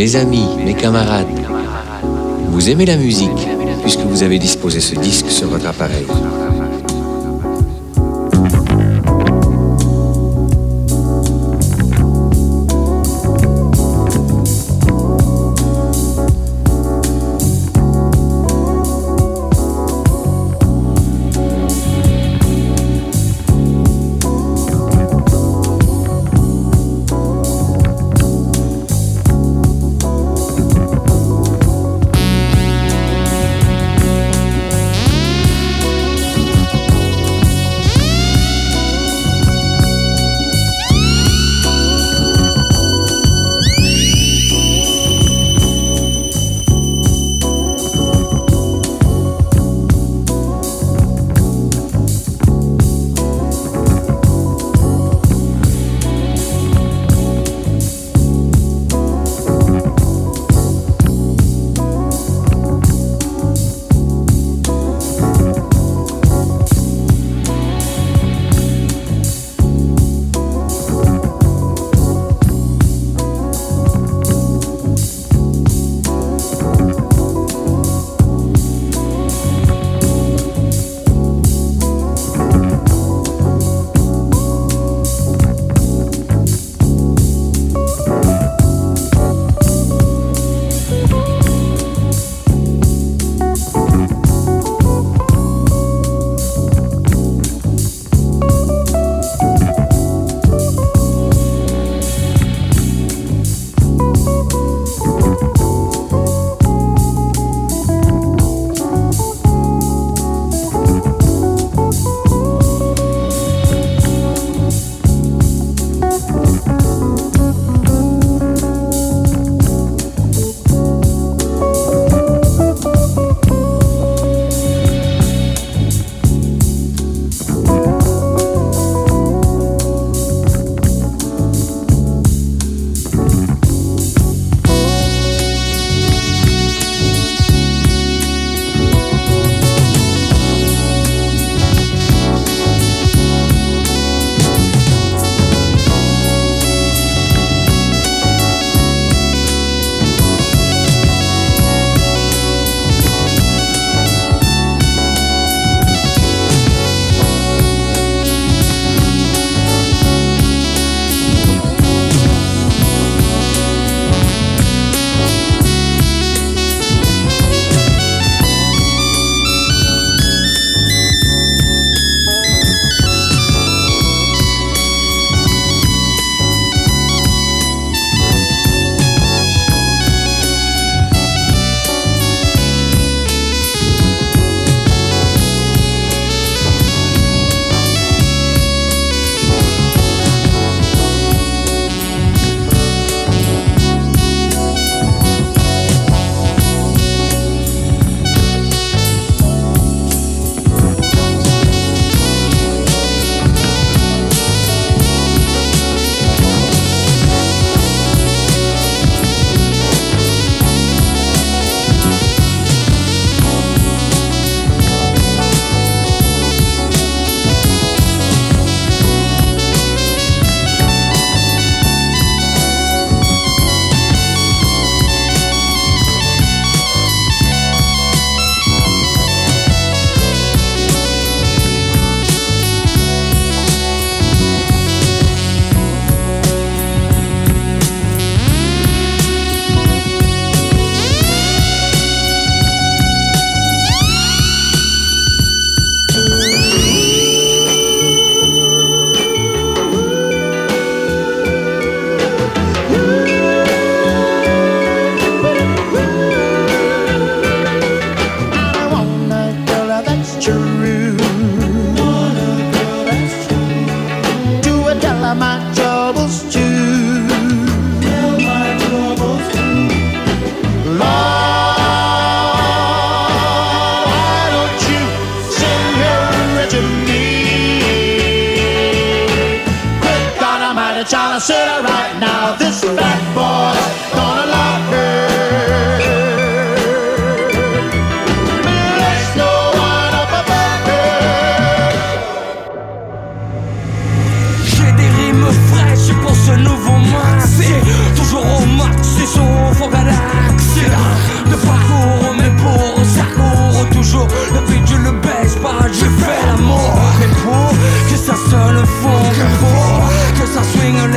Mes amis, mes camarades, vous aimez la musique puisque vous avez disposé ce disque sur votre appareil.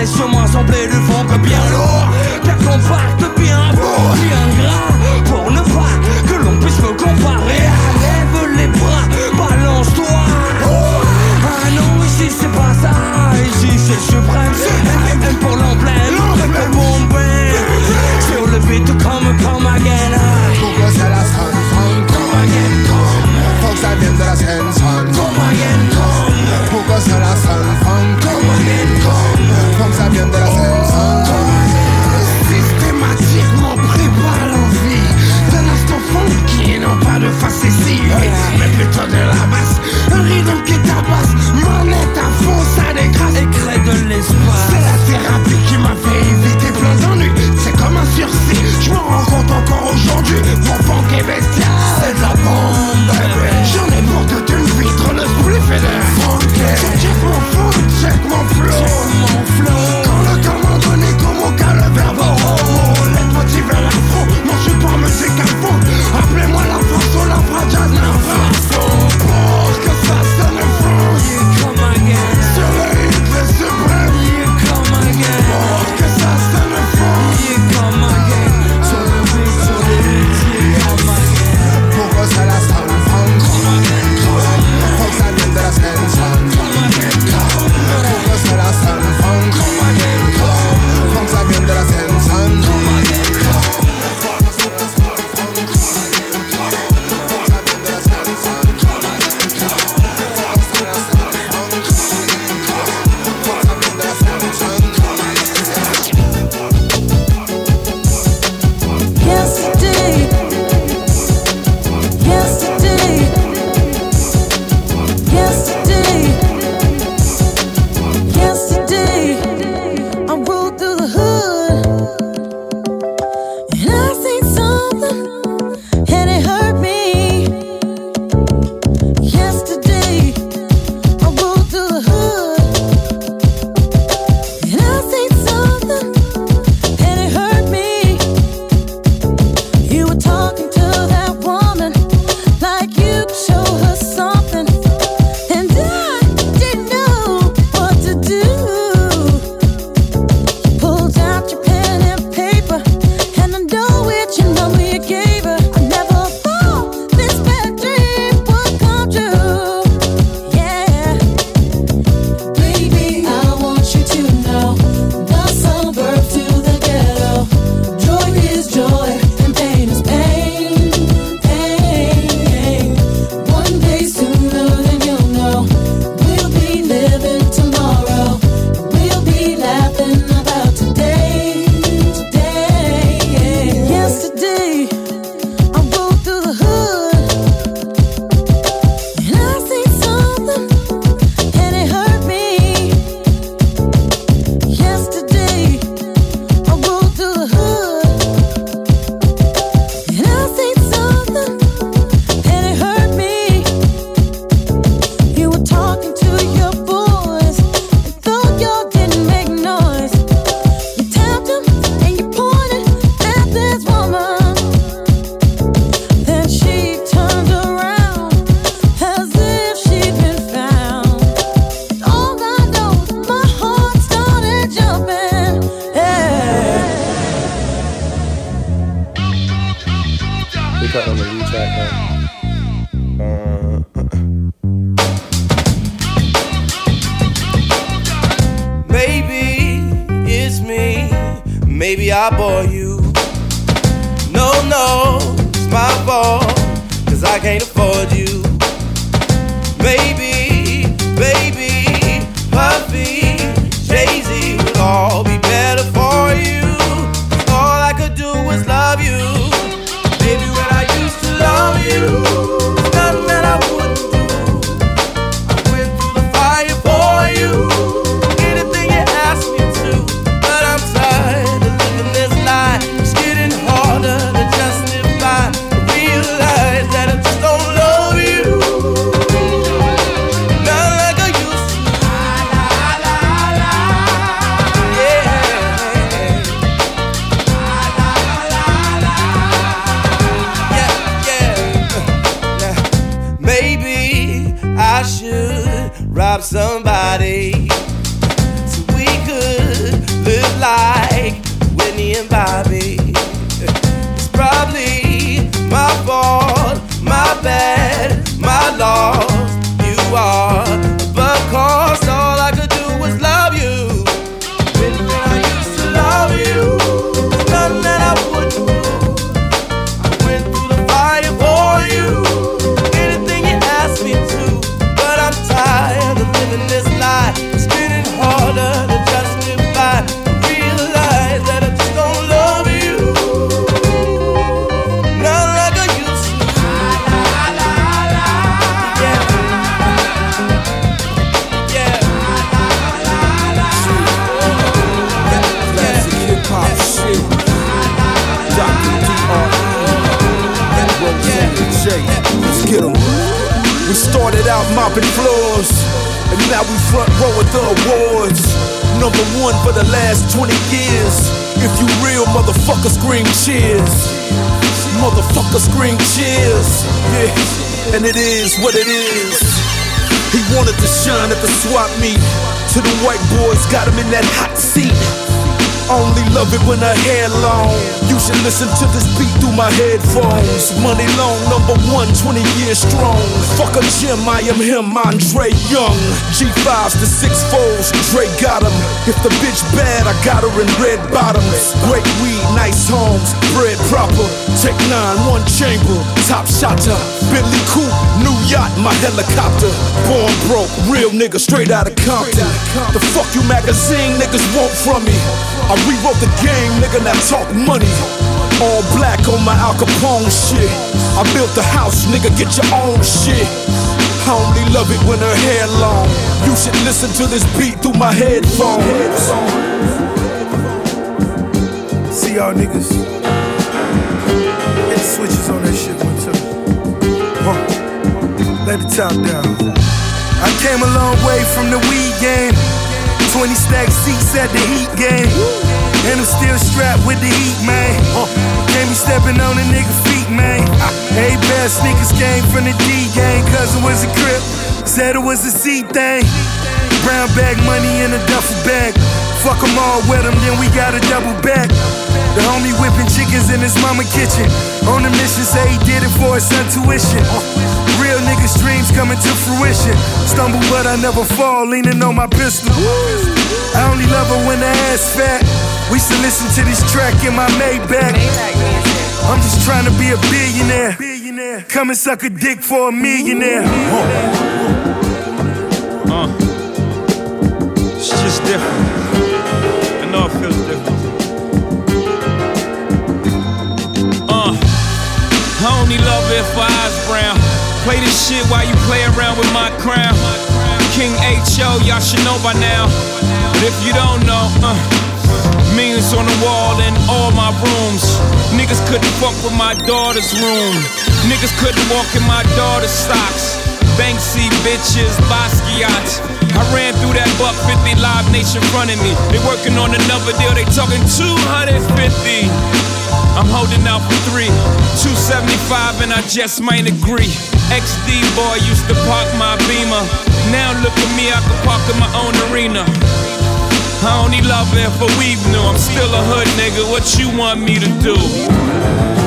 c'est sûrement Motherfucker, scream cheers. Yeah, and it is what it is. He wanted to shine at the swap meet. To the white boys, got him in that hot seat. Only love it when her hair long. You should listen to this beat through my headphones. Money long, number one, 20 years strong. Fuck a gym, I am him, Andre Young. G5s to six foes, Dre got him. If the bitch bad, I got her in red bottoms. Great weed, nice homes, bread proper. Take nine, one chamber, top shotter. Billy Coop, new yacht, my helicopter. Born broke, real nigga, straight out of Compton. The fuck you magazine niggas want from me? I rewrote the game, nigga, now talk money. All black on my Al Capone shit. I built the house, nigga, get your own shit. I only love it when her hair long. You should listen to this beat through my headphones. See y'all niggas. Hit the switches on that shit one time. Huh. Let the top down. I came a long way from the weed game. 20 stack seats at the heat game. And I'm still strapped with the heat, man. Can't be stepping on a nigga feet, man. Hey, best sneakers came from the D gang. Cousin was a crip, said it was a C thing. Brown bag money in a duffel bag. Fuck them all with them, then we got a double back. The homie whipping chickens in his mama kitchen. On a mission, say he did it for his son tuition. Real niggas' dreams coming to fruition. Stumble, but I never fall, leaning on my pistol. I only love her when the ass fat. We should listen to this track in my Maybach. I'm just trying to be a billionaire. Come and suck a dick for a millionaire. Uh, it's just different. I know it feels different. Uh, I only love it for eyes brown. Play this shit while you play around with my crown. King H.O., y'all should know by now. But if you don't know, uh, millions on the wall in all my rooms. Niggas couldn't fuck with my daughter's room. Niggas couldn't walk in my daughter's socks. Banksy bitches, Basquiat. I ran through that buck 50 Live Nation of me. They working on another deal, they talking 250. I'm holding out for three, 275, and I just might agree. XD boy used to park my beamer. Now look at me, I can park in my own arena. I only love it for weave new. I'm still a hood nigga. What you want me to do?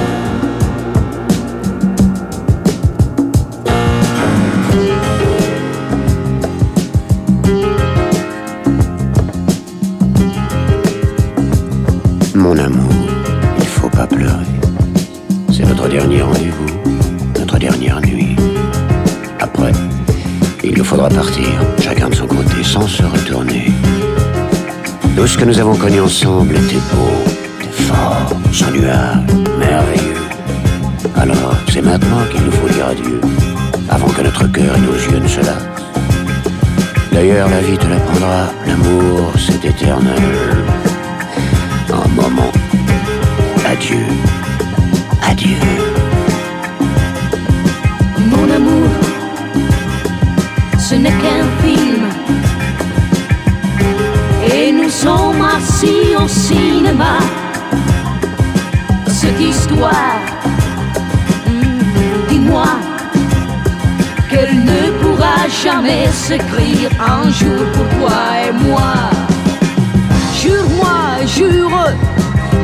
Tout ce que nous avons connu ensemble était beau, était fort, sans nuage, merveilleux. Alors, c'est maintenant qu'il nous faut dire adieu, avant que notre cœur et nos yeux ne se lassent. D'ailleurs, la vie te l'apprendra, l'amour, c'est éternel. Un moment. Adieu. Jamais s'écrire un jour pour toi et moi. Jure-moi, jure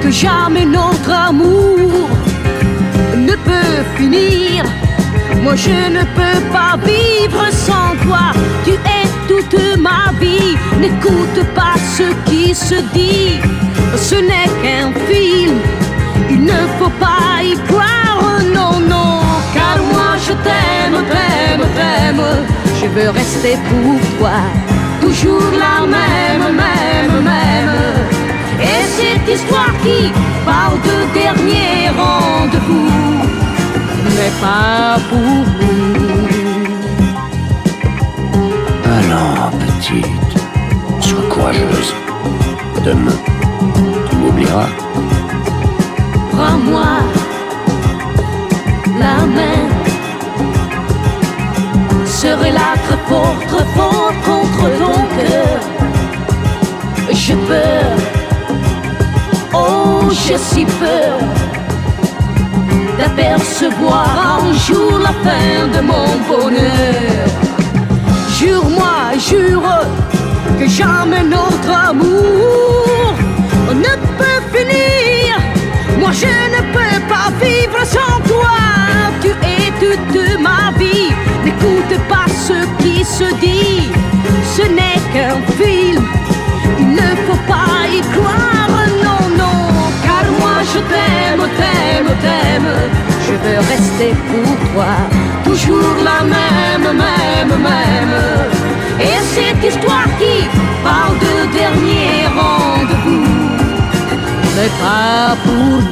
que jamais notre amour ne peut finir. Moi je ne peux pas vivre sans toi. Tu es toute ma vie. N'écoute pas ce qui se dit. Ce n'est qu'un film. Il ne faut pas y croire, non, non. Car moi je t'aime, t'aime, t'aime. Je veux rester pour toi. Toujours la même, même, même. Et cette histoire qui parle de dernier rendez-vous n'est pas pour nous. Alors, petite, sois courageuse. Demain, tu m'oublieras. Prends-moi la main. Très fort, très fort contre ton cœur. J'ai peur, oh j'ai si peur d'apercevoir un jour la fin de mon bonheur. Jure-moi, jure que jamais notre amour ne peut finir. Moi je ne peux pas vivre sans toi. Tu es toute ma vie. Qui se dit. Ce n'est qu'un film. Il ne faut pas y croire, non, non. Car moi je t'aime, t'aime, t'aime. Je veux rester pour toi. Toujours la même, même, même. Et cette histoire qui parle de dernier rendez-vous n'est pas pour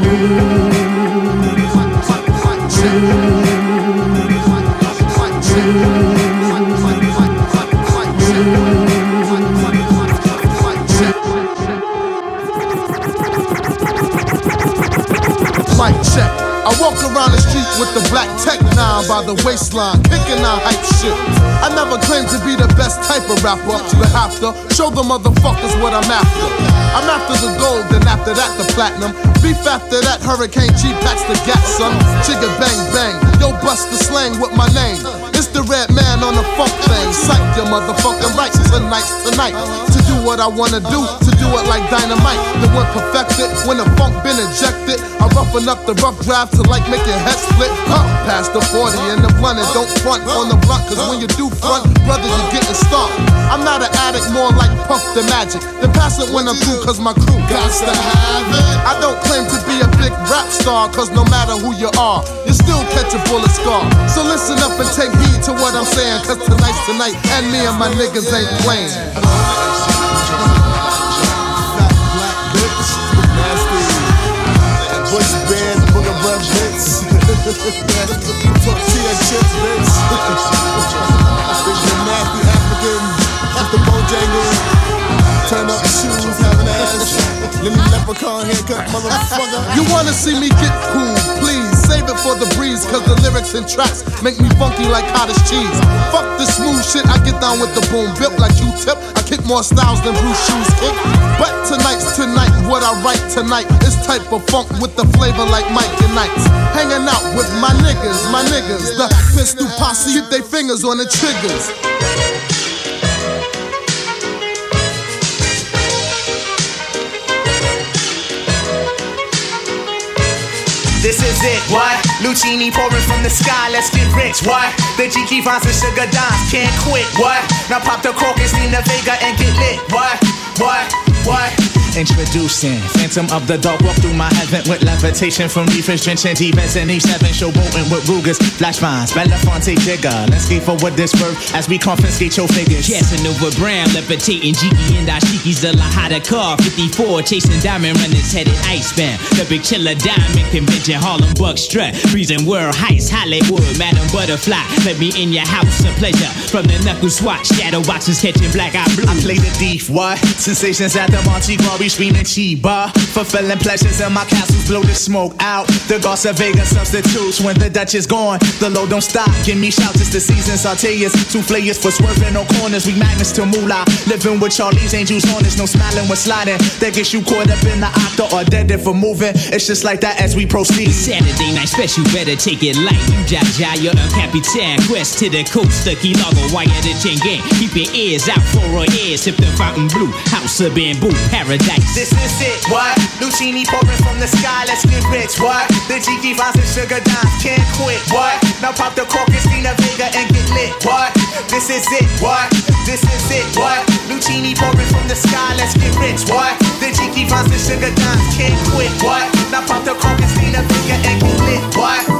Check. I walk around the street with the black tech nine by the waistline, kicking out hype shit. I never claimed to be the best type of rapper, but have to show the motherfuckers what I'm after. I'm after the gold, then after that the platinum. Beef after that, Hurricane G packs the gat, son. Chigga bang bang, yo bust the slang with my name. Redman on the funk thing. Psych your motherfucking rights tonight's tonight. To do what I wanna do, to do it like dynamite. The one perfected when the funk been ejected. Roughen up the rough draft to like make your head split. Huh, past the 40 and the blunt and don't front on the blunt. Cause when you do front, brother, you're getting stomped. I'm not an addict, more like Puff the Magic. Then pass it when I'm through, cause my crew got to have it. I don't claim to be a big rap star, cause no matter who you are, you still catch a bullet scar. So listen up and take heed to what I'm saying, cause tonight's tonight, and me and my niggas ain't playing. You wanna see me get cool, please save it for the breeze, cause the lyrics and tracks make me funky like cottage cheese. Fuck this smooth shit, I get down with the boom, built like you tip. I kick more styles than Bruce Shoes kick. But tonight's tonight, what I write tonight is type of funk with the flavor like Mike and Knights. Hanging out with my niggas, my niggas, the pistol posse, get their fingers on the triggers. This is it, what? Luchini pouring from the sky, let's get rich, what? The G finds and sugar dimes, can't quit, what? Now pop the cork and steam the Vega and get lit, what? What? What? Introducing Phantom of the Dark, walk through my heaven with levitation from reefers, drenching demons in each seven, showboating with Rugers, flash vines, Belafonte digger. Let's skate for what this worth as we confiscate your figures. Casanova Brown, levitating Jiki and Ashiki's the Lahada car. 54, chasing diamond runners headed icebound. The big chiller diamond convention, Harlem Buck strut. Freezing world heights, Hollywood, Madam Butterfly. Let me in your house of pleasure. From the knuckle swatch, shadow boxes catching black eye blue. I play the thief, what? Sensations at the Monte Glory screaming Chiba. Fulfilling pleasures in my castles, blow the smoke out. The Garza Vega substitutes when the Dutch is gone. The load don't stop, give me shouts, it's the season. Sauteas, souffleurs for swerving on corners. We magnets to moolah. Living with Charlie's angels on us, no smiling when sliding. That gets you caught up in the octa or dead for moving. It's just like that as we proceed. Saturday night special, better take it light. You Jaja, you're a capitan. Quest to the coast, the key logo, wire the chain gang. Keep your ears out for our ears. Sip the fountain blue, house of bamboo, paradise. This is it, what? Luchini pouring from the sky, let's get rich, what? The Jiki finds and sugar dimes, can't quit, what? Now pop the cork and the Vega and get lit, what? This is it, what? This is it, what? Luchini pouring from the sky, let's get rich, what? The Jiki finds and sugar dimes, can't quit, what? Now pop the cork and the Vega and get lit? What?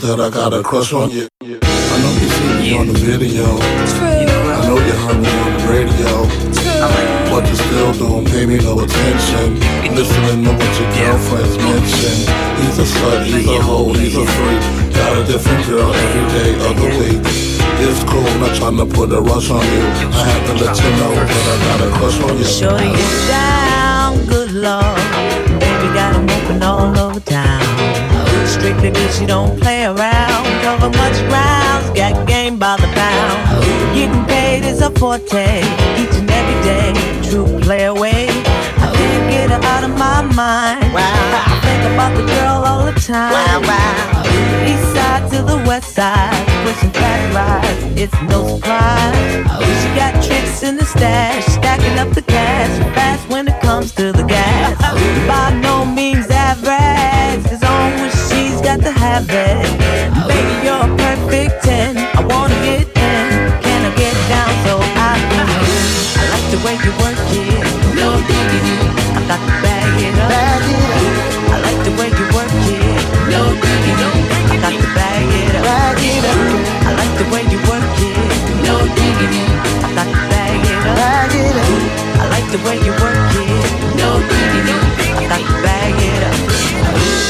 That I got a crush on you. It's no surprise. She got tricks in the stash, stacking up the cash, fast when it comes to the gas. By no means average, as long as she's got to have it. Baby, you're a perfect 10, I wanna get in. Can I get down so I can? I like the way you work it, no diggity. I got to bag it up. I like the way you work it, no diggity. I got to bag it up. I like the way you work no diggity. I got to bag it up. I like the way you work it, no diggity. I got to bag it up.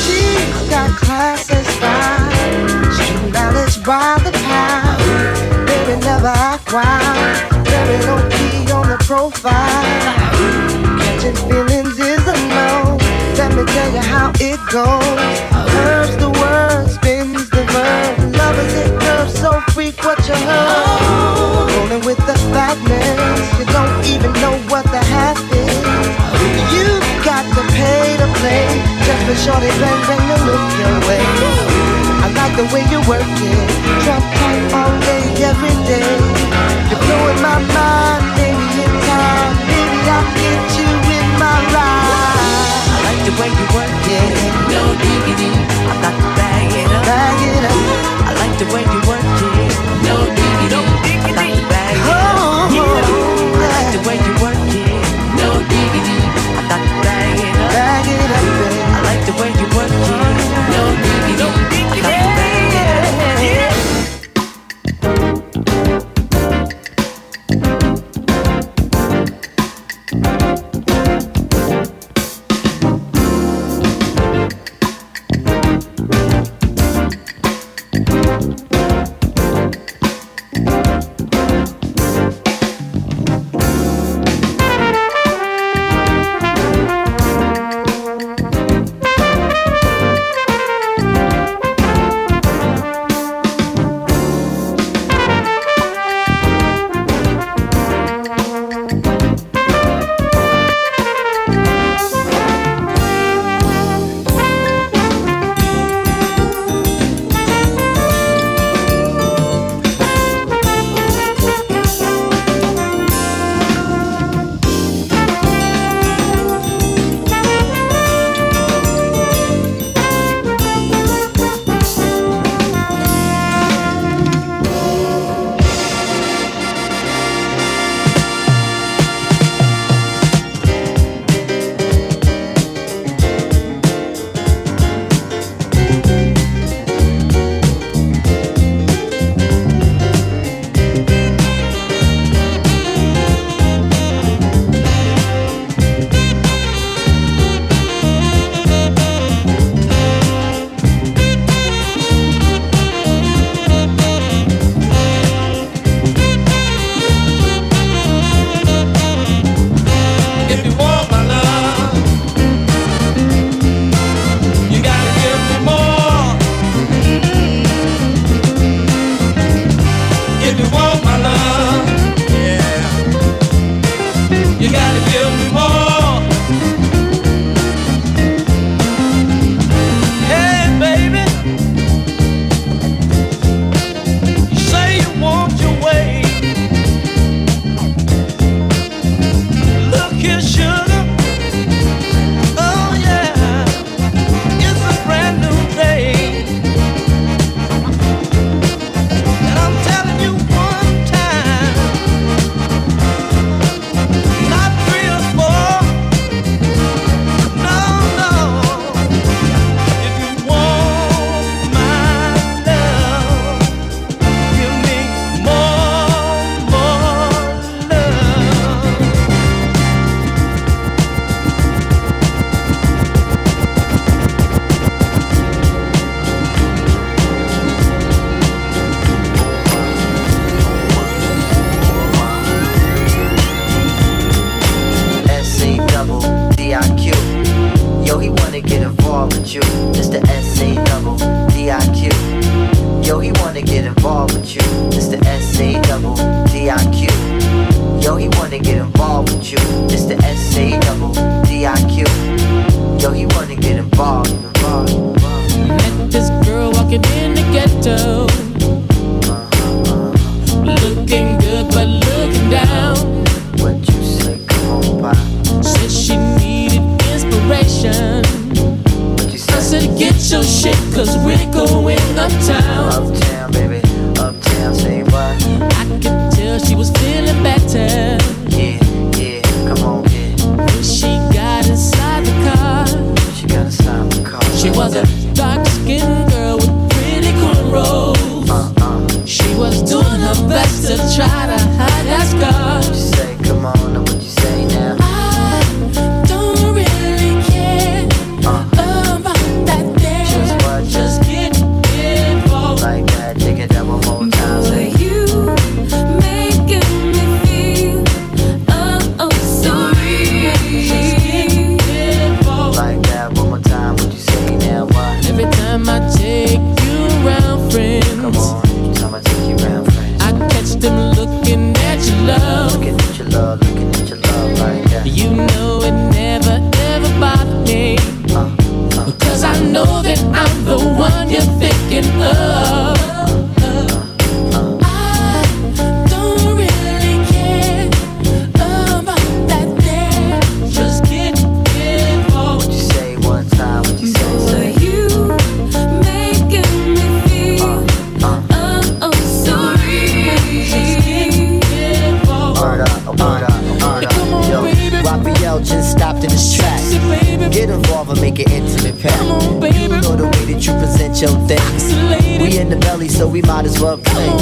She's got class and style. She knowledge by the pound. Baby never act wild. Very low key on the profile. Catching feelings is a no. Let me tell you how it goes. Curves the word, spins the verb. Lovers it curves so freak what you heard. With the fatness. You don't even know what the half is. You got to pay to play. Just for shorty bang bang to look your way. I like the way you work it. Trump tight all day, every day. You're blowing my mind, baby, in time. Baby, I'll get you in my ride. I like the way you work it, no diggity. I got to bag it up. Bag it up. I like the way you work it, no diggity. Way you work dark skinned girl with pretty cornrows. She was doing her best to try to hide that scar. buffet.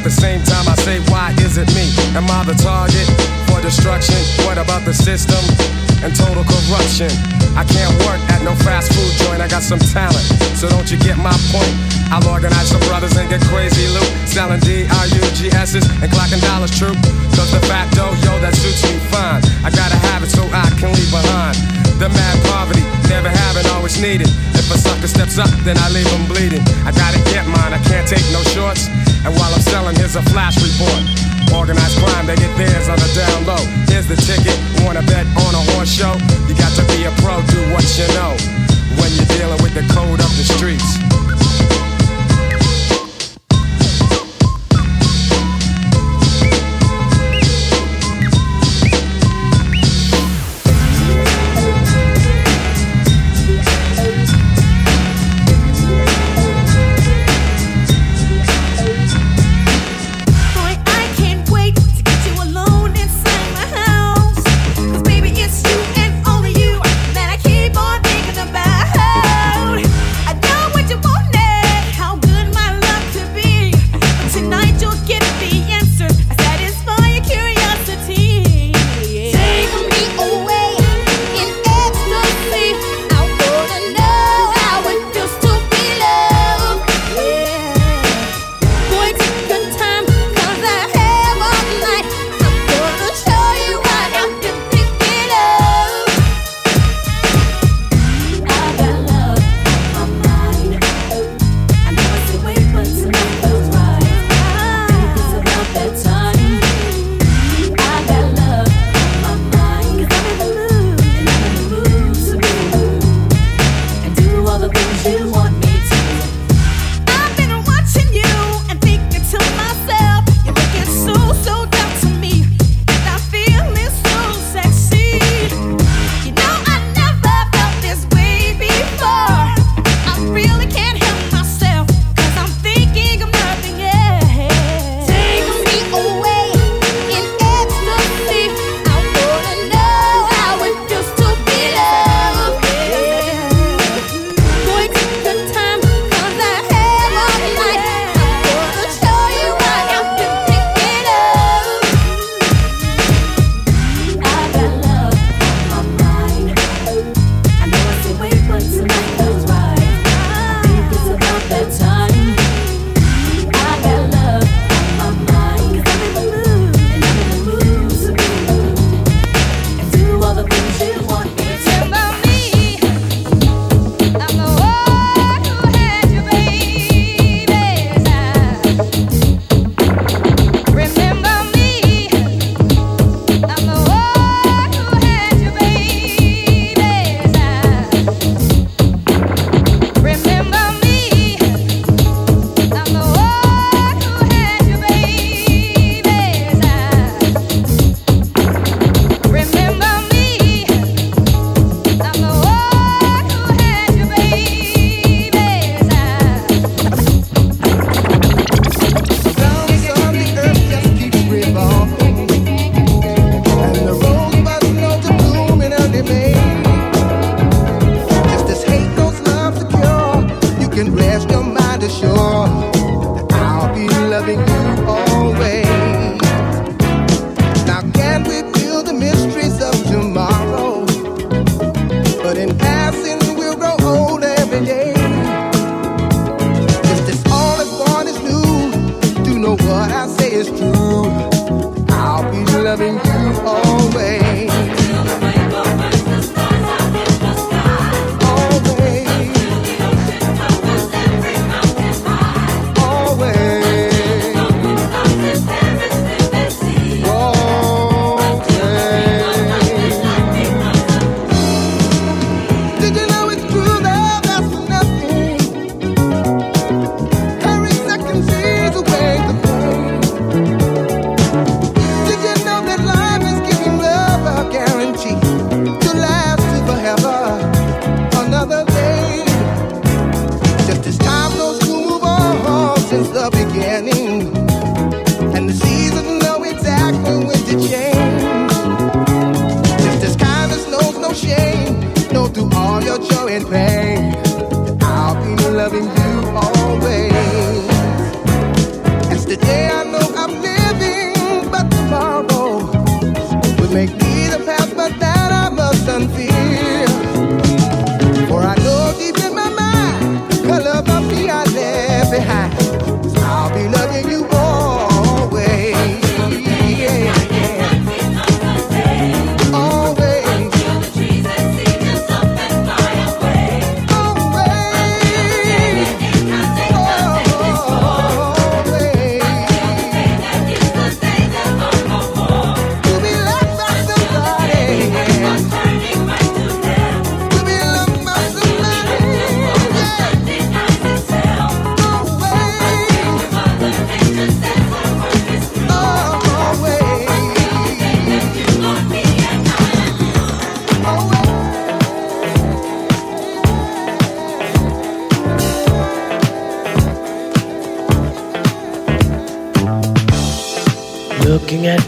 At the same time, I say, why is it me? Am I the target for destruction? What about the system? and total corruption. I can't work at no fast food joint, I got some talent, so don't you get my point? I'll organize some brothers and get crazy loot, selling D-R-U-G-S's and clocking dollars true. Cause the facto, yo, that suits me fine. I gotta have it so I can leave behind. The mad poverty, never having, always needed. If a sucker steps up, then I leave him bleeding. I gotta get mine, I can't take no shorts. And while I'm selling, here's a flash report. Organized crime, they get theirs on the down low. Here's the ticket. Wanna bet on a horse show? You got to be a pro, do what you know. When you're dealing with the code of the streets.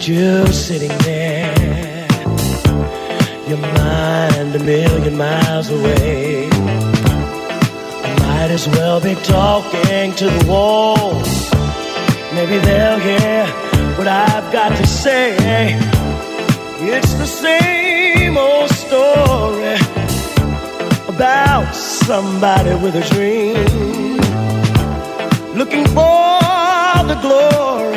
just sitting there, your mind a million miles away. Might as well be talking to the walls. Maybe they'll hear what I've got to say. It's the same old story about somebody with a dream, looking for the glory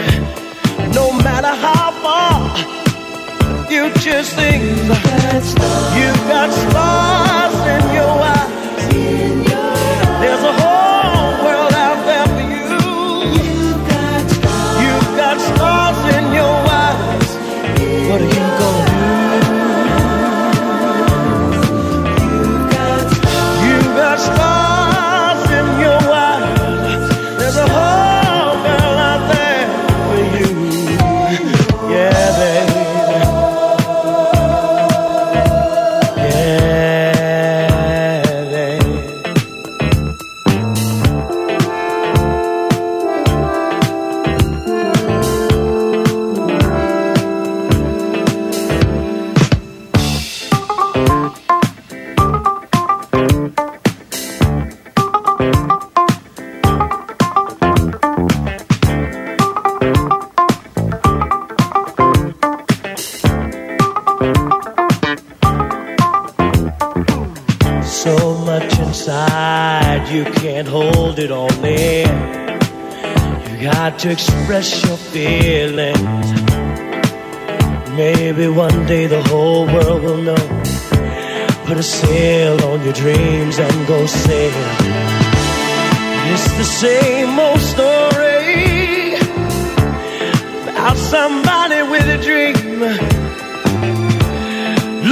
future things. You've got stars in your eyes. There's a whole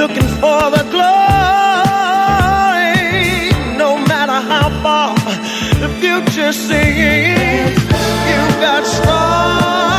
looking for the glory, no matter how far the future seems. you've got strong.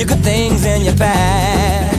Your good things in your past.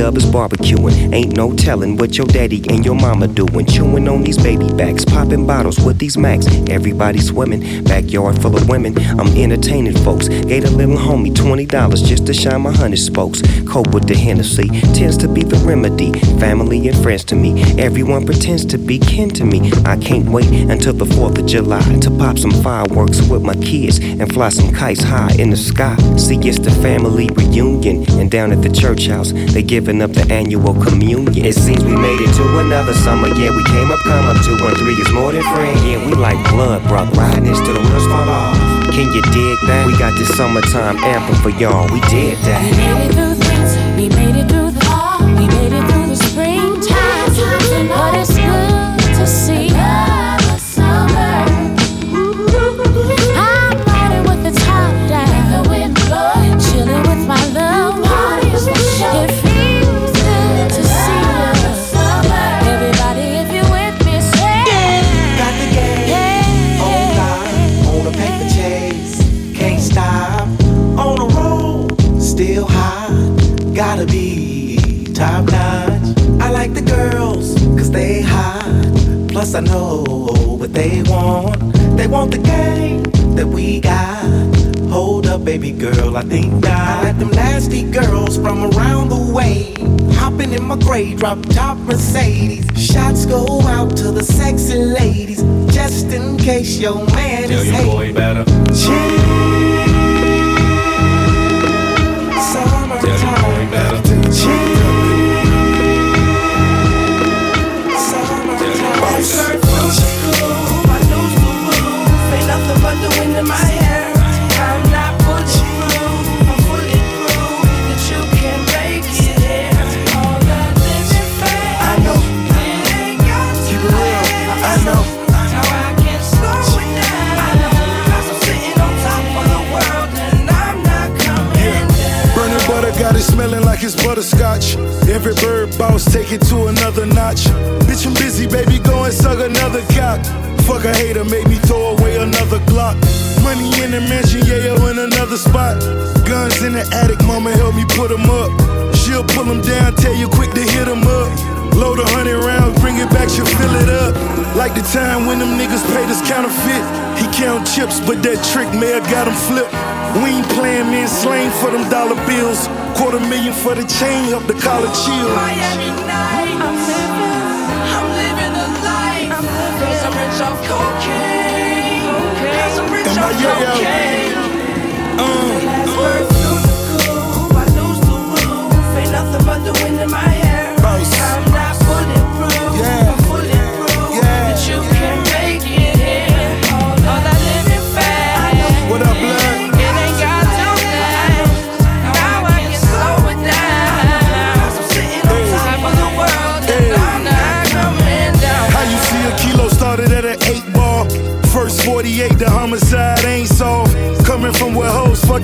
Dub is barbecuing. Ain't no telling what your daddy and your mama doing. Chewing on these baby backs, popping bottles with these max. Everybody swimming, backyard full of women. I'm entertaining folks. Gave a little homie twenty dollars just to shine my honey spokes. Cope with the Hennessy tends to be the remedy. Family and friends to me. Everyone pretends to be kin to me. I can't wait until the 4th of July to pop some fireworks with my kids and fly some kites high in the sky. See, it's the family reunion. And down at the church house, they giving up the annual communion. It seems we made it to another summer. Yeah, we came up, come up. Two, one, three is more than friend. Yeah, we like blood, bruh. Riding this till the wheels fall off. Can you dig that? We got this summertime anthem for y'all. We did that. Plus, I know what they want. They want the game that we got. Hold up, baby girl, I think not. I like them nasty girls from around the way. Hopping in my gray drop top Mercedes. Shots go out to the sexy ladies. Just in case your man Tell is your hating. boy better. Tell Every bird boss take it to another notch. Bitch, I'm busy, baby, go and suck another cock. Fuck a hater, make me throw away another Glock. Money in the mansion, yeah, yo, in another spot. Guns in the attic, mama help me put 'em up. She'll pull 'em down, tell you quick to hit 'em up. Load a hundred rounds, bring it back, she'll fill it up. Like the time when them niggas paid us counterfeit. He count chips, but that trick may have got him flipped. We ain't playing man, slain for them dollar bills. Quarter million for the chain, help the collar chill. Miami night. I'm living, I'm living a life. Cause I'm rich off cocaine. Cause I'm rich And my off yo-yo. cocaine. Last word through the coop. I lose the roof. Ain't nothing but the wind in my hair.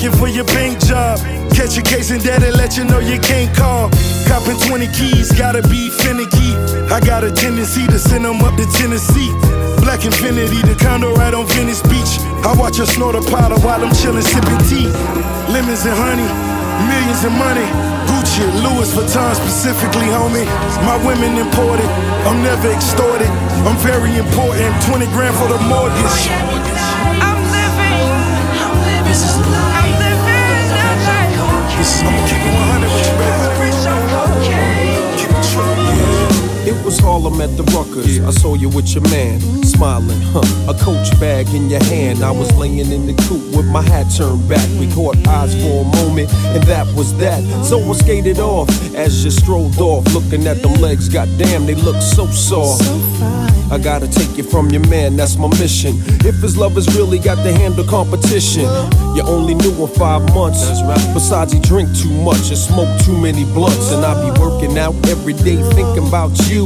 Hoes for your bank job. Catch a case and daddy let you know you can't call. Copping 20 keys, gotta be finicky. I got a tendency to send them up to Tennessee. Black Infiniti, the condo right on Venice Beach. I watch her snort a powder while I'm chillin' sipping tea. Lemons and honey, millions of money. Gucci, Louis Vuitton specifically, homie. My women imported, I'm never extorted. I'm very important, 20 grand for the mortgage. I'm living a life. A life. I'ma keep it was Harlem at the Ruckers. I saw you with your man, smiling, huh? A coach bag in your hand. I was laying in the coupe with my hat turned back. We caught eyes for a moment, and that was that. So I skated off as you strolled off, looking at them legs. Goddamn, they look so soft. I gotta take it from your man, that's my mission. If his lovers really got to handle competition, you only knew him five months. Besides, he drink too much and smoke too many blunts. And I be working out every day thinking about you.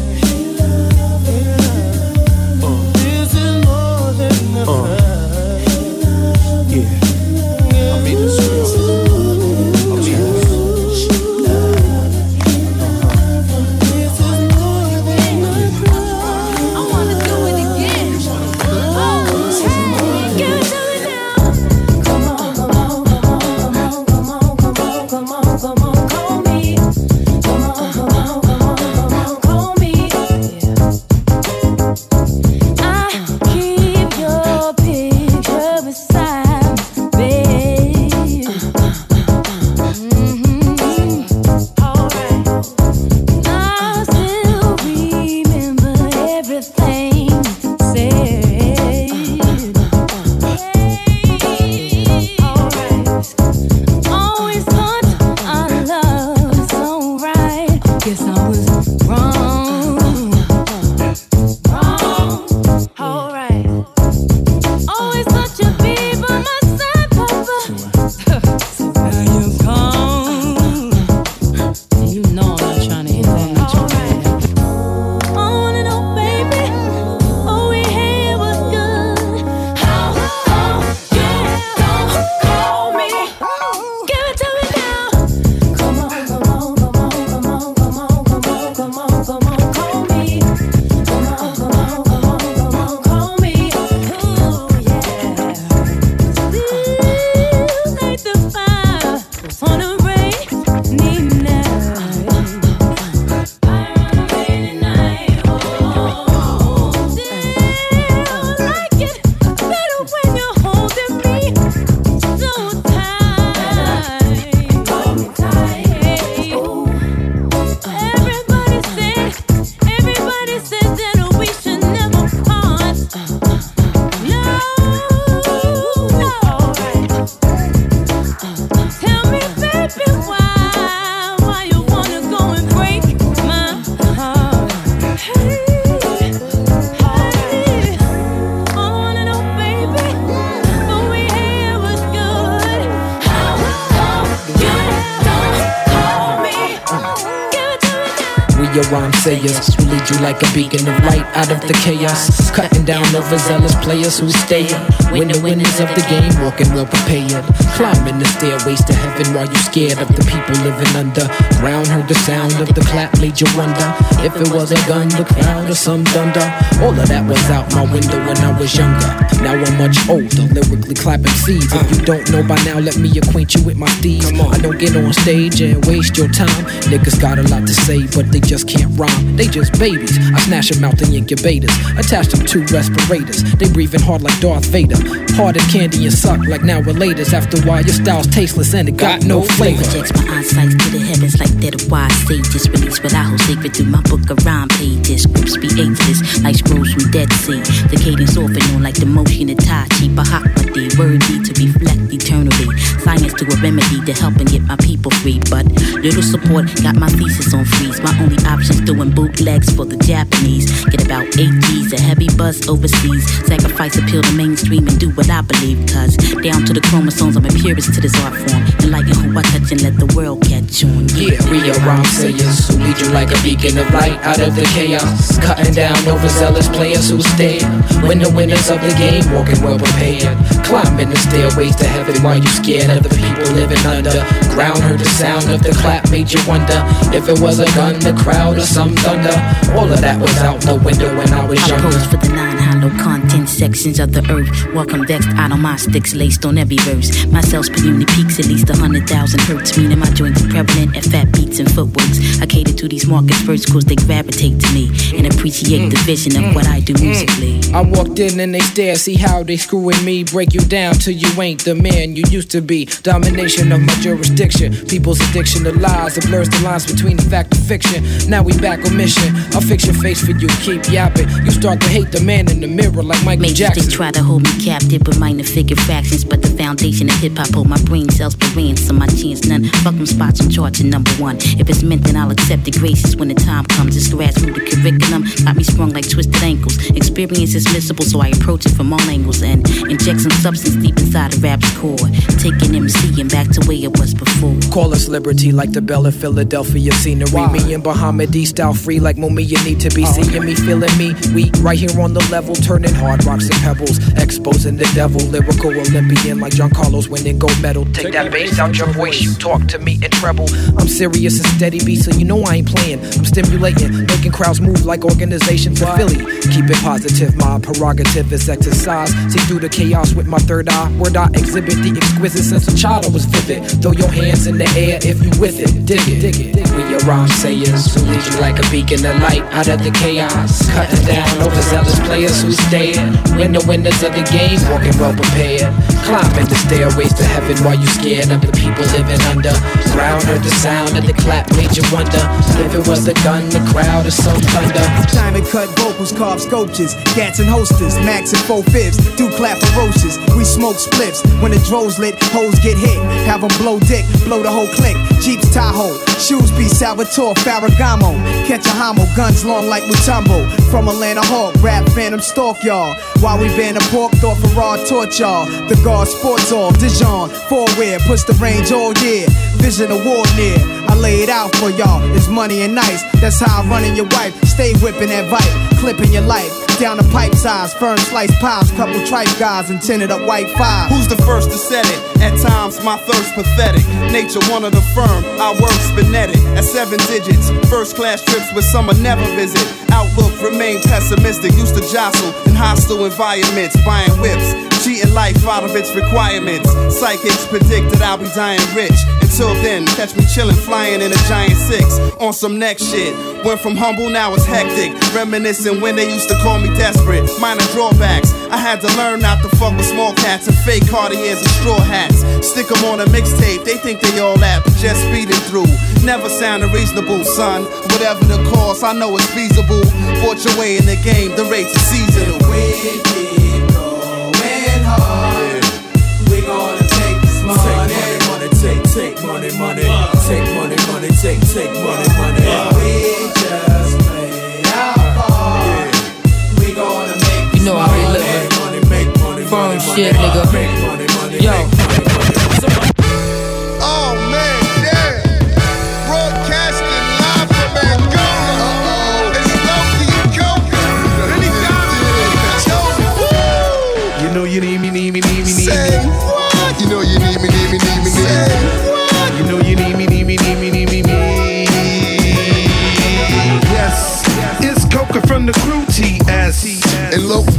Yeah. Rhyme sayers who lead you like a beacon of light out of the chaos. Cutting down overzealous players who stay When the winners of the game walking well prepared. Climbing the stairways to heaven while you're scared of the people living under. Ground heard the sound of the clap, made you wonder if it was a gun, the crowd, or some thunder. All of that was out my window when I was younger. Now I'm much older, lyrically clapping seeds. If you don't know by now, let me acquaint you with my steeds. I don't get on stage and waste your time. Niggas got a lot to say, but they just can't can't rhyme, they just babies. I snatch them out the incubators, attach them to respirators. They breathing hard like Darth Vader. Hard as candy and suck like now relators. After a while, your style's tasteless and it got no flavor. Projects my eyesight to the heavens like they're the wise sages. Release what I hold sacred through my book of rhyme pages. Scripts be ageless, like scrolls from Dead Sea. The cadence off and on like the motion of Tai Chi. Bahamadia, worthy to reflect eternally. Science to a remedy to help and get my people free. But little support got my thesis on freeze. My only option's doing bootlegs for the Japanese. Get about eight G's, a heavy buzz overseas. Sacrifice appeal to mainstream and do what I believe. Cause down to the chromosomes, I'm a purist to this art form. Who I touch and let the world catch on. Yeah, we are rhyme sayers who lead you like a beacon of light out of the chaos. Cutting down overzealous players who stare. When the winners of the game walking well prepared. Climbing the stairways to heaven while you scared of the people living underground. Heard the sound of the clap made you wonder if it was a gun, the crowd, or some thunder. All of that was out the window when I was I younger. for the nine hollow content sections of the earth. Welcome vexed out on my sticks laced on every verse. My cells peaks at least a hundred thousand hertz, meaning my joints are prevalent at fat beats and footworks. I cater to these markets first cause they gravitate to me and appreciate the vision of what I do musically. I walked in and they stare, see how they screwing me. Break you down till you ain't the man you used to be. Domination of my jurisdiction. People's addiction to lies. It blurs the lines between the fact and fiction. Now we back on mission. I'll fix your face for you, keep yapping. You start to hate the man in the mirror like Michael Majors, Jackson. they try to hold me captive with minor figure fractions, but the foundation of hip hop hold my brain cells for ransom. My chance none. Fuck them spots, I'm charging number one. If it's meant, then I'll accept the graces when the time comes. it's This grassroots the curriculum got me sprung like twisted ankles. Experience is missable, so I approach it from all angles and inject some substance deep inside the rap's core. Taking MC and back to where it was before. Call us liberty like the Bell of Philadelphia scenery. Me and Bahama style free like Mumia need to be seeing me, feeling me. We right here on the level, turning hard rocks and pebbles, exposing the devil. Lyrical Olympian like John Carlos winning gold medal. Take that bass out your voice, you talk to me in treble. I'm serious and steady beat, so you know I ain't playing. I'm stimulating, making crowds move like organizations in Philly. Keep it positive, my prerogative is exercise. See through the chaos with my third eye. Word I exhibit the exquisite sense of child I was vivid. Throw your hands in the air if you with it. Dig it, dig it. We your rhyme sayers who lead you like a beacon of light out of the chaos. Cutting down overzealous players who stare. When the winners of the game walking well prepared. Climbing the stairways to heaven while you scared of the people living under. Heard the sound of the clap made you wonder if it was the gun, the crowd, or some thunder. Diamond cut vocals, carved sculptures, gats and hosters, max and four fifths, do clap ferocious. We smoke spliffs when the droves lit, hoes get hit. Have Have 'em blow dick, blow the whole clique. Jeeps Tahoe, shoes be Salvatore Ferragamo. Catch a homo, guns long like Mutombo. From Atlanta Hawk, rap phantom stalk y'all. While we ban a pork, thought for raw torch y'all. The guard sports all, Dijon, four wear, push the range all year. Vision of war near. Lay it out for y'all. It's money and nice. That's how I'm running your wife. Stay whipping that vibe, clipping your life. Down the pipe size, firm slice pies, couple tripe guys and tinted up white five. Who's the first to set it? At times, my thirst pathetic. Nature one of the firm, I work spinetic. At seven digits, first class trips with some I never visit. Outlook remain pessimistic, used to jostle in hostile environments, buying whips. Cheating life out of its requirements. Psychics predict that I'll be dying rich. Until then, catch me chillin', flying in a giant six. On some next shit. Went from humble, now it's hectic. Reminiscing when they used to call me desperate. Minor drawbacks. I had to learn not to fuck with small cats and fake Cartiers and straw hats. Stick 'em on a mixtape, they think they all that, but just speeding through. Never sounded reasonable, son. Whatever the cost, I know it's feasible. Bought your way in the game, the rates are seasonal. going hard. We gonna take this money. Take money, money, take, take money, money. Take money, money, take, take money, money. We just play our part. We gonna make You know how we living. Firm shit, nigga.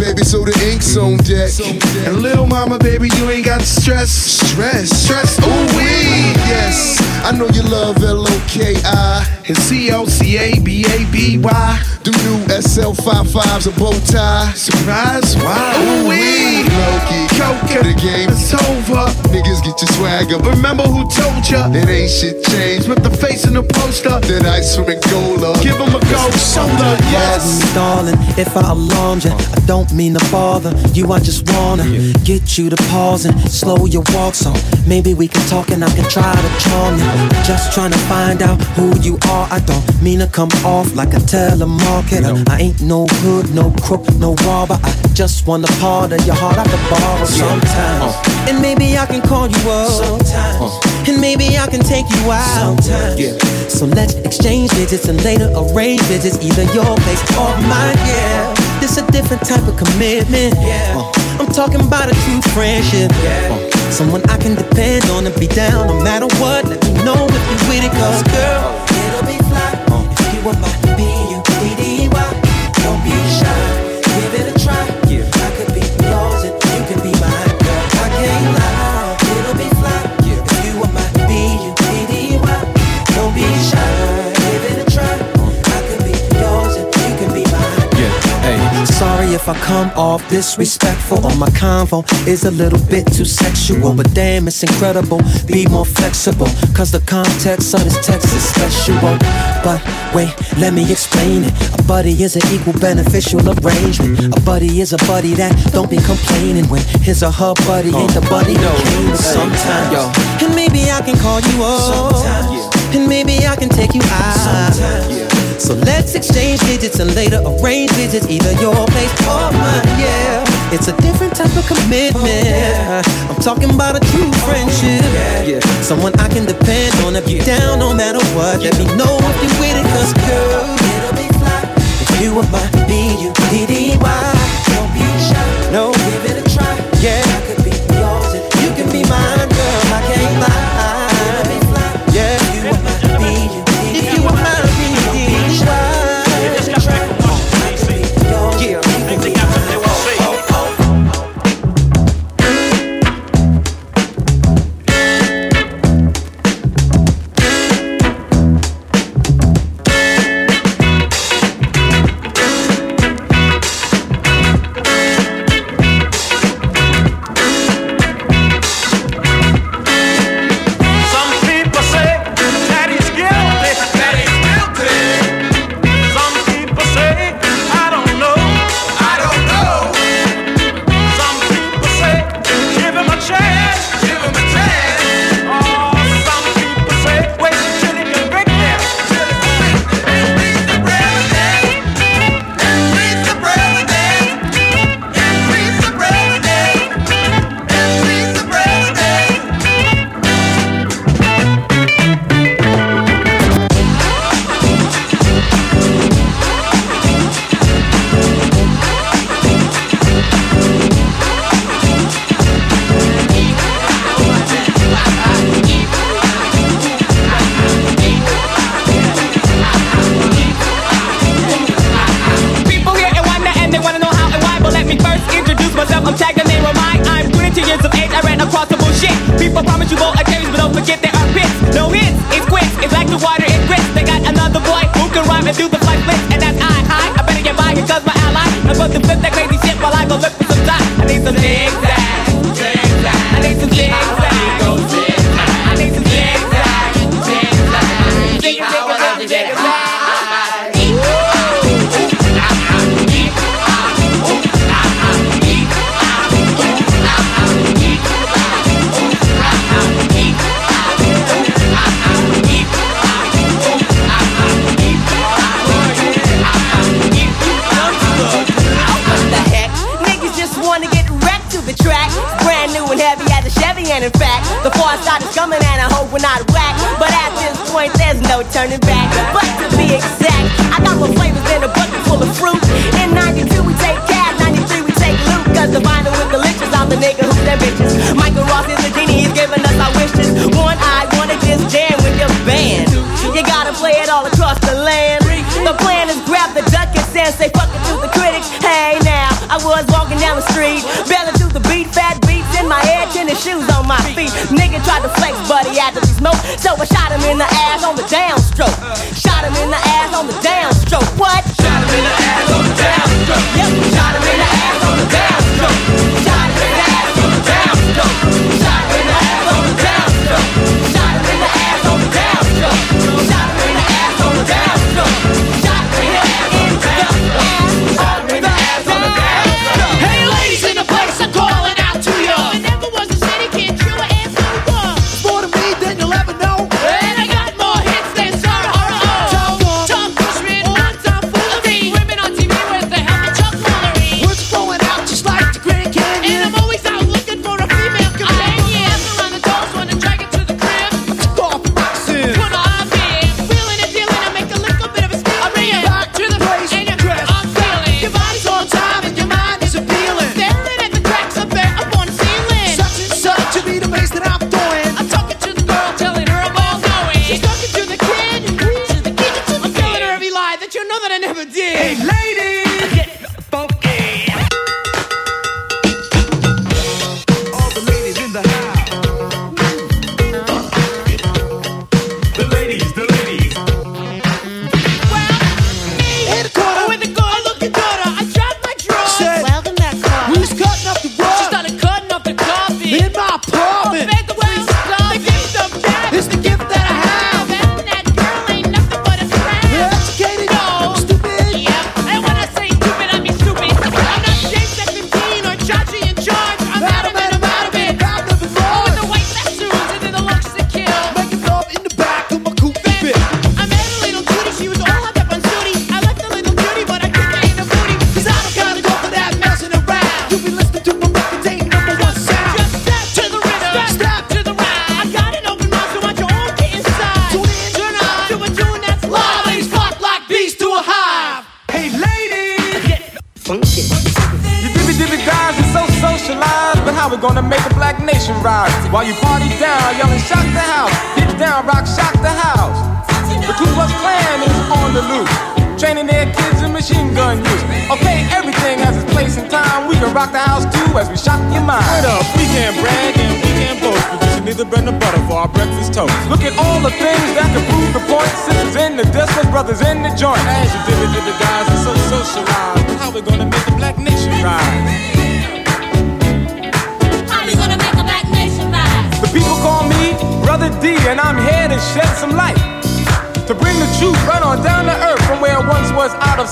Baby, so the ink's on mm-hmm. deck. And little mama, baby, you ain't got stress. Stress, Stress, ooh wee. Yes, I know you love L O K I. and C O C A B A B Y. Do new SL55s a bow tie. Surprise, why? Ooh wee. Loki, Coca, the game is over. Niggas get your swagger. Remember who told ya? It ain't shit changed. With the face in the poster. That ice from Angola. Give him a gold shoulder, yes. Pardon me, darling, if I alarmed you. I don't mean to bother you. I just wanna get you to pause and slow your walk so maybe we can talk and I can try to charm you. Just trying to find out who you are. I don't mean to come off like a telemarketer. I ain't no hood, no crook, no robber. I just want a part of your heart I can borrow sometimes. Uh. And maybe I can call you up. Sometimes. Uh. And maybe I can take you out. Sometimes. Yeah. So let's exchange digits and later arrange visits, either your place or mine. Yeah, this a different type of commitment. Yeah, uh. I'm talking about a true friendship. Yeah, someone I can depend on and be down no matter what. Let me know if you with it, cause girl, it'll be fly if you if I come off disrespectful or my convo is a little bit too sexual. But damn, it's incredible. Be more flexible, cause the context of this text is special. But wait, let me explain it. A buddy is an equal beneficial arrangement. A buddy is a buddy that don't be complaining when his or her buddy ain't the buddy that came sometimes. And maybe I can call you up. And maybe I can take you out. So let's exchange digits and later arrange visits, either your place or mine. Yeah, it's a different type of commitment. I'm talking about a true friendship. Yeah, someone I can depend on if you're down no matter what. Let me know if you're with it, cause girl, it'll be fly. If you were my B-U-D-D-Y,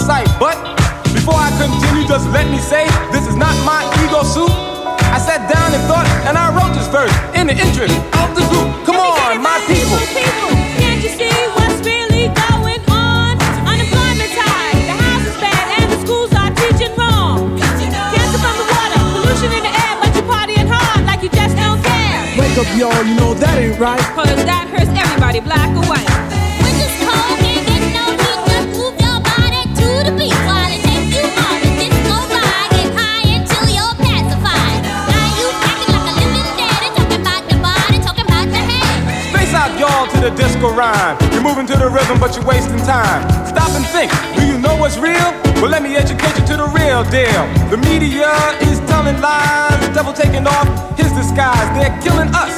sight. But before I continue, just let me say this is not my ego suit. I sat down and thought, and I wrote this verse in the interest of the group. Come on, my people. people. Can't you see what's really going on? Unemployment's high, the house is bad, and the schools are teaching wrong. Cancer from the water, pollution in the air, but you're partying hard like you just don't care. Wake up, y'all, you know that ain't right. Cause that hurts everybody, black or white. the disco rhyme. You're moving to the rhythm, but you're wasting time. Stop and think. Do you know what's real? Well, let me educate you to the real deal. The media is telling lies, The devil taking off his disguise. They're killing us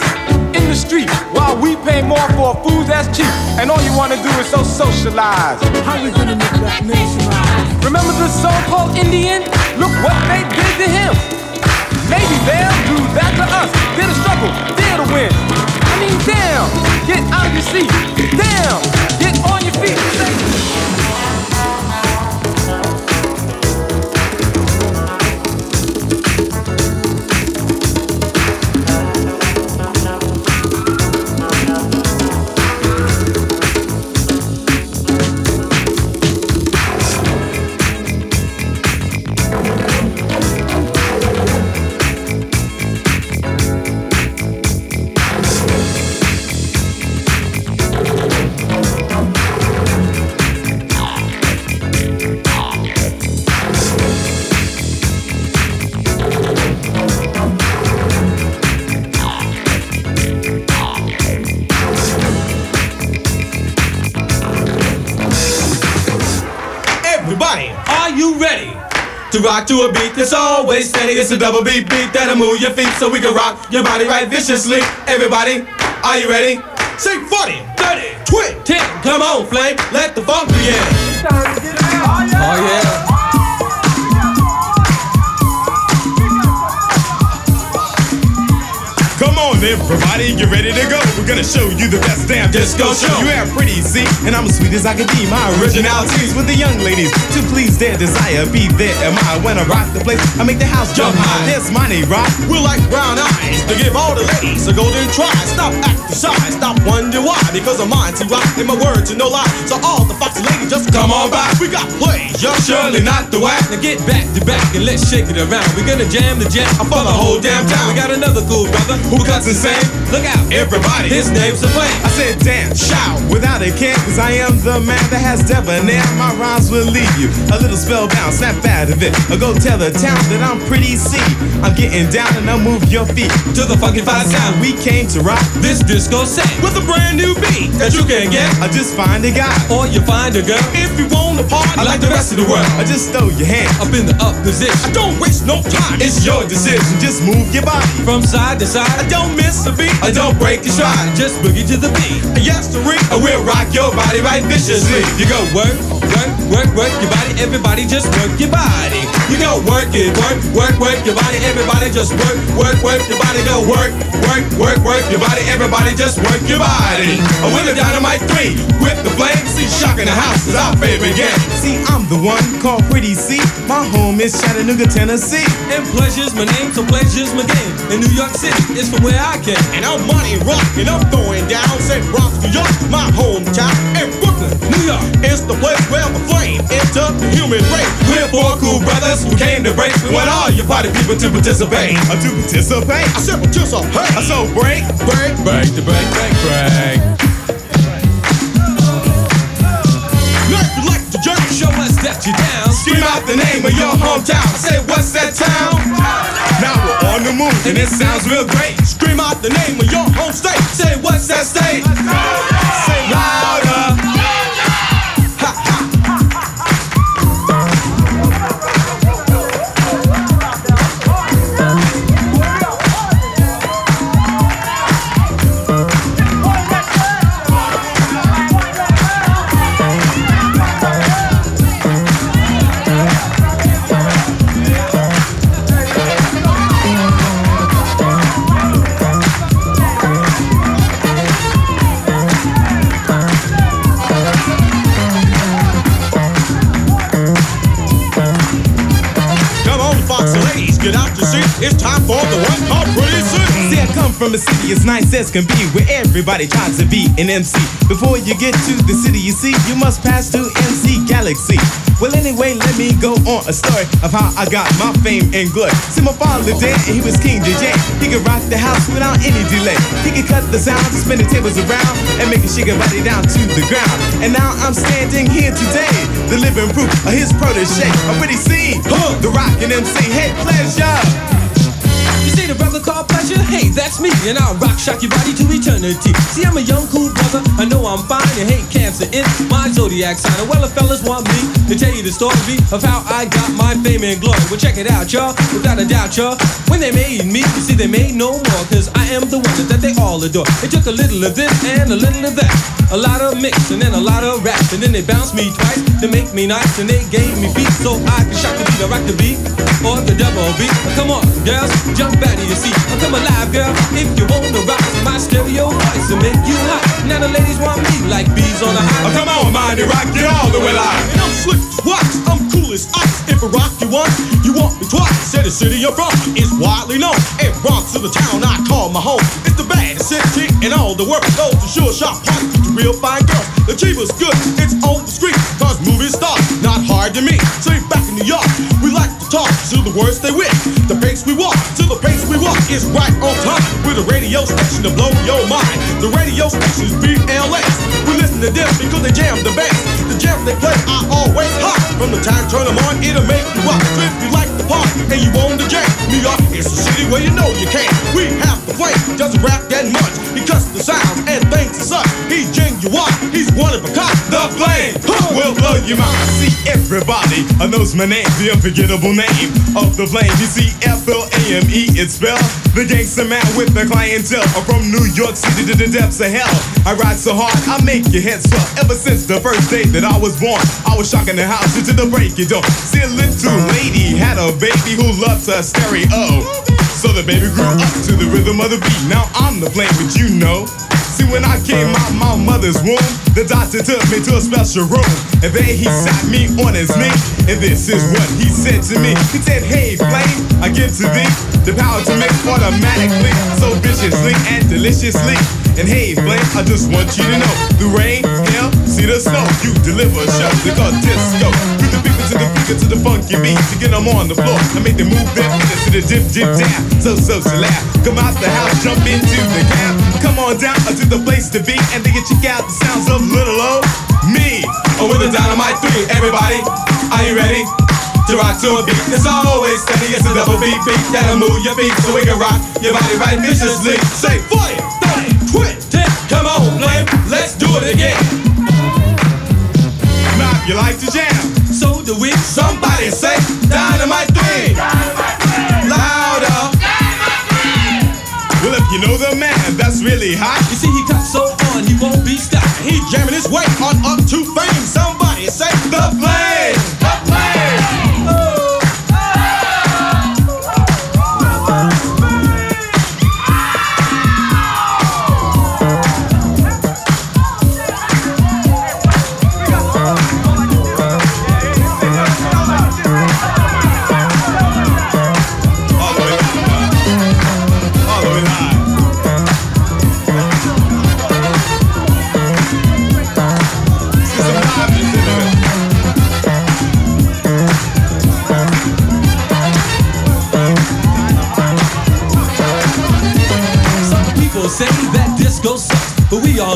in the street while we pay more for foods that's cheap. And all you wanna do is so socialize. How we gonna make that nation rise? Remember the so-called Indian? Look what they did to him. Maybe they'll do that to us. They're the struggle, they're the win mean, down, get out of your seat. Down, get on your feet. Say, rock to a beat that's always steady. It's a double beat beat that'll move your feet so we can rock your body right viciously. Everybody, are you ready? Say 40, 30, 20, 10. Come on, flame, let the funk begin. Everybody, get ready to go. We're gonna show you the best damn disco show. You have pretty, see, and I'm as sweet as I can be. My originalities with the young ladies to please their desire. Be there am I when I rock the place. I make the house jump high. There's my name, rock. We're like brown eyes to give all the ladies a golden try. Stop acting shy, stop wonder why. Because I'm mine to rock in my word to no lie. So all the foxy ladies just come on by. We got plays, young surely not the whack. Now get back to back and let's shake it around. We're gonna jam the jam for the whole damn town. We got another cool brother who cuts insane. Look out, Everybody, his name's a flame. I said, damn, shout without a care, cause I am the man that has debonair. My rhymes will leave you a little spellbound, snap out of it. Or go tell the town that I'm pretty see. I'm getting down and I'll move your feet to the fucking five sound. We came to rock This disco set with a brand new beat that you can get. I just find a guy. Or you find a girl. If you want to party I like the rest of the world, I just throw your hand up in the up position. I don't waste no time. It's your decision. Just move your body from side to side. I don't miss a beat. I don't break your stride. Just boogie to the beat. Yes, the ring. I will rock your body right viciously. You go work, work, work, work your body. Everybody just work your body. You go work it, work, work, work your body. Everybody just work, work, work your body. Go work, work, work, work your body. Everybody just work your body. A dynamite three, with the flame. See, shocking the house is our favorite game. See, I'm the one called Pretty C. My home is Chattanooga, Tennessee. And pleasure's my name, so pleasure's my game. In New York City, it's from where I And I'm money rocking, I'm throwing down. Say Bronx, New York, my hometown. And Brooklyn, New York, it's the place where the flame entered the human race. We're four cool brothers who came to break. We want all you party people to participate. Uh, to participate? I said participate. Uh, so break, break, break, the break, break, break. That you're down. Scream out the name of your hometown. Say, what's that town? Now we're on the move, and it sounds real great. Scream out the name of your home state. Say, what's that state? From a city as nice as can be, where everybody tries to be an MC. Before you get to the city, you see, you must pass through MC Galaxy. Well, anyway, let me go on a story of how I got my fame and glory. See, my father dead, and he was king DJ. He could rock the house without any delay. He could cut the sound, spin the tables around, and make a shake body down to the ground. And now I'm standing here today, the living proof of his protege. A pretty scene, huh, the rockin' MC. Hey, pleasure. You see the brother pleasure? Hey, that's me, and I'll rock shock your body to eternity. See, I'm a young cool brother. I know I'm fine and hate cancer in my zodiac sign. Well, the fellas want me to tell you the story of how I got my fame and glory. Well, check it out, y'all. Without a doubt, y'all. When they made me, you see, they made no more. Cause I am the one that they all adore. It took a little of this and a little of that. A lot of mix and then a lot of rap. And then they bounced me twice to make me nice. And they gave me beats so I could shock the beat rock the beat. Or the double beat. Come on, girls, jump out of your seat. Alive, girl. If you wanna rock my stereo voice and make you hot. Now the ladies want me like bees on a high. Oh, come on, mind it, rock it all the way live. And I'm slick wax, I'm cool as ice. If I rock you once, you want me twice. Say the city you're from is widely known. And Bronx is the town I call my home. It's the baddest city in all the world. Those the sure shop party with the real fine girls. The cheapest good, it's on the street. Cause movie stars, not hard to meet. Say back in New York, we like to talk to the words they with. The pace we walk, to the pace we walk is right on time. With a radio station to blow your mind. The radio station's BLS. We listen to them because they jam the best. The jams they play are always hot. From the time turn them on, it'll make you rock. So if you like the party and you own the jam, New York is the city where you know you can. We have the flame, doesn't rap that much. He cuts the sounds and thinks it's us. He's genuine, he's one of a kind. The flame huh, will blow your mouth, see everybody I knows my name, the unforgettable name of the flame. You see, F L A M E, it's spelled the gangster man with the clientele I'm from New York City to the depths of hell. I ride so hard, I make your head swell. Ever since the first day that I was born, I was shocking the house into the break of dawn. See, a little lady had a baby who loved her stereo. So the baby grew up to the rhythm of the beat. Now I'm the flame, but you know. See, when I came out my mother's womb, the doctor took me to a special room. And then he sat me on his knee. And this is what he said to me. He said, Hey, flame, I give to thee the power to make automatically, so viciously and deliciously. And hey, flame, I just want you to know the rain, hail, see the snow. You deliver a show because disco. People to the speaker to the funky beat to get them on the floor and make them move their feet to the dip, dip, down. So, so, so. Come out the house, jump into the cab. Come on down to the place to be and then you check out the sounds of little old me. Oh, with the dynamite three, everybody, are you ready? To rock to a beat that's always steady. It's a double beat beat that'll move your feet so we can rock your body right viciously. Say fire, thirty, quit, ten. Come on, flame, let's do it again. Now you like to jam, so do we. Somebody say dynamite three. Louder. Well, if you know the man that's really hot, you see he got so on he won't be stopped. He jamming his way on up to fame. Somebody say the flame.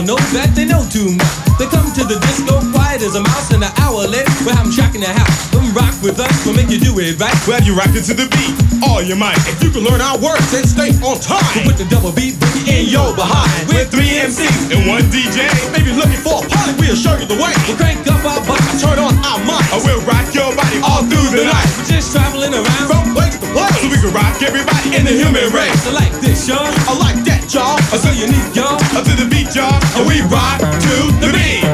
Know that they know too much. They come to the disco quiet as a mouse, and an hour later, we'll have 'em shocking the house. Come rock with us, we'll make you do it right. Well, you rock it to the beat, all your might. If you can learn our words and stay on time, we'll put the double beat boogie in your behind. With three MCs and one DJ, maybe looking for a party, we'll show you the way. We'll crank up our bodies, turn on our minds. I will rock your body all through the night. We're just traveling around everybody in the human race. I like this, y'all. I like that, y'all. I so unique, y'all. Up to the beat, y'all. And we rock to the beat.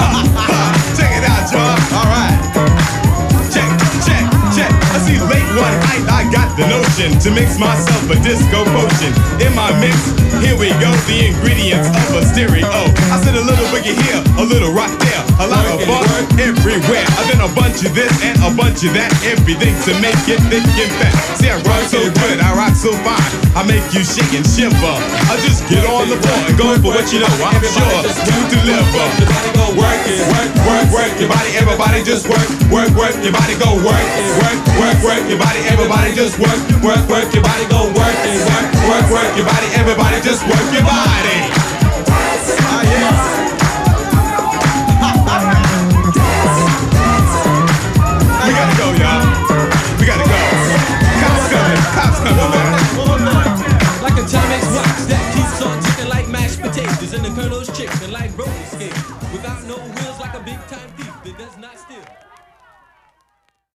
Ha, ha, ha. Check it out, y'all. All right. Check, check, check. I see late one night I got the notion to mix myself a disco potion. In my mix, here we go, the ingredients of a stereo. I said a little boogie here, a little rock there, a lot of fun everywhere. And then a bunch of this and a bunch of that, everything to make it thick and fat. See, I rock so good, I rock so fine, I make you shake and shiver. I just get on the floor and go for what you know. I'm sure to deliver. Go work it, work, work, work your body. Everybody just work, work, work your body. Go work it, work, work, work your body. Everybody just work, work, work your body. Go work it, work, work, work your body. Everybody just work your body.